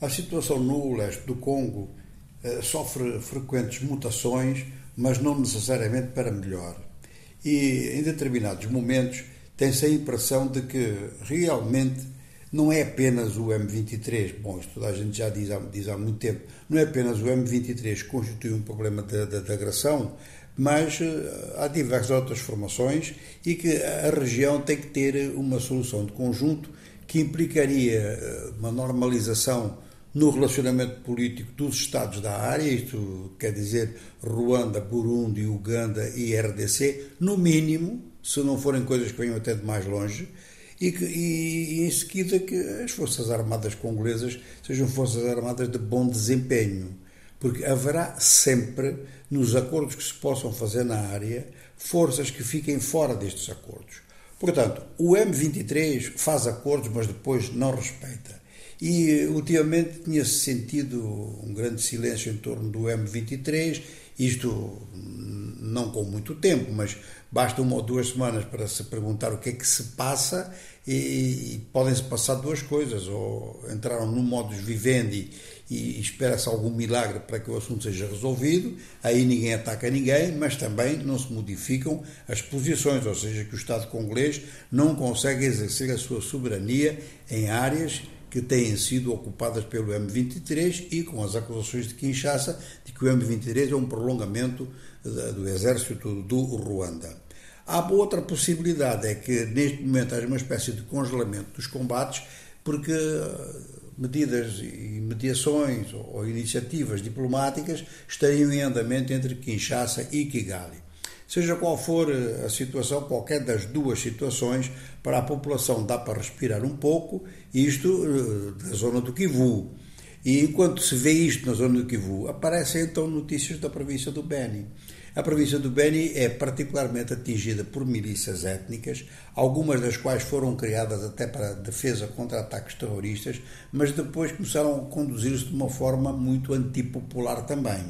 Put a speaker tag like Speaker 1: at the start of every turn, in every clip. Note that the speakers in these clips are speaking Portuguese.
Speaker 1: A situação no leste do Congo eh, sofre frequentes mutações, mas não necessariamente para melhor. E em determinados momentos tem-se a impressão de que realmente não é apenas o M23, bom, isto toda a gente já diz há, diz há muito tempo, não é apenas o M23 que constitui um problema de agressão, mas eh, há diversas outras formações e que a região tem que ter uma solução de conjunto que implicaria eh, uma normalização no relacionamento político dos Estados da área, isto quer dizer Ruanda, Burundi, Uganda e RDC, no mínimo, se não forem coisas que venham até de mais longe, e, que, e, e em seguida que as Forças Armadas congolesas sejam Forças Armadas de bom desempenho, porque haverá sempre, nos acordos que se possam fazer na área, forças que fiquem fora destes acordos. Portanto, o M23 faz acordos, mas depois não respeita. E ultimamente tinha-se sentido um grande silêncio em torno do M23, isto não com muito tempo, mas basta uma ou duas semanas para se perguntar o que é que se passa e, e podem-se passar duas coisas, ou entraram no modus vivendi e, e espera-se algum milagre para que o assunto seja resolvido, aí ninguém ataca ninguém, mas também não se modificam as posições, ou seja, que o Estado congolês não consegue exercer a sua soberania em áreas que têm sido ocupadas pelo M23 e com as acusações de Kinshasa de que o M23 é um prolongamento do exército do Ruanda. Há outra possibilidade, é que neste momento haja uma espécie de congelamento dos combates, porque eh, medidas e mediações ou iniciativas diplomáticas estariam em andamento entre Kinshasa e Kigali. Seja qual for eh, a situação, qualquer das duas situações, para a população dá para respirar um pouco, isto eh, da zona do Kivu. E enquanto se vê isto na zona do Kivu, aparecem então notícias da província do Beni. A província do Beni é particularmente atingida por milícias étnicas, algumas das quais foram criadas até para defesa contra ataques terroristas, mas depois começaram a conduzir-se de uma forma muito antipopular também.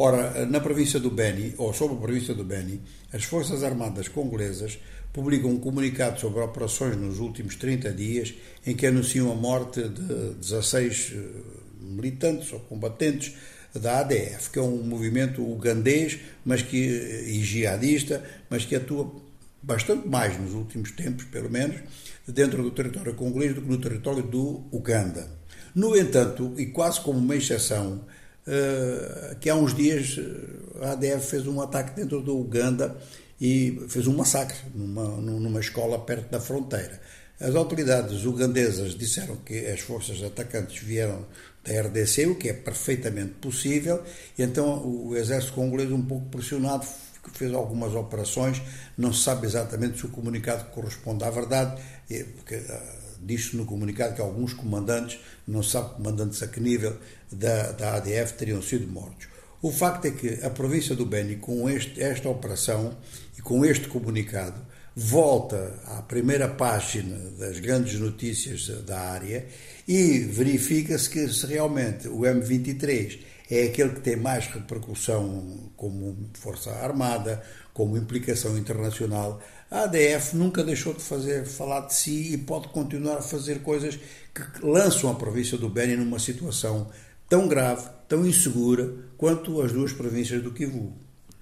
Speaker 1: Ora, na província do Beni, ou sobre a província do Beni, as Forças Armadas congolesas publicam um comunicado sobre operações nos últimos 30 dias em que anunciam a morte de 16 eh, militantes ou combatentes da ADF, que é um movimento ugandês mas que, e jihadista, mas que atua bastante mais nos últimos tempos, pelo menos, dentro do território congolês do que no território do Uganda. No entanto, e quase como uma exceção, eh, que há uns dias eh, a ADF fez um ataque dentro do Uganda e fez um massacre numa, numa escola perto da fronteira. As autoridades ugandesas disseram que as forças atacantes vieram da RDC, o que é perfeitamente possível, e então o exército congolês, um pouco pressionado, fez algumas operações, não se sabe exatamente se o comunicado corresponde à verdade, porque ah, diz-se no comunicado que alguns comandantes, não sabe comandantes a que nível da, da ADF teriam sido mortos. O facto é que a província do Beni, com este, esta operação e com este comunicado, volta à primeira página das grandes notícias da área e verifica-se que se realmente o M23 é aquele que tem mais repercussão como força armada, como implicação internacional, a ADF nunca deixou de fazer falar de si e pode continuar a fazer coisas que lançam a província do Beni numa situação tão grave, tão insegura quanto as duas províncias do Kivu.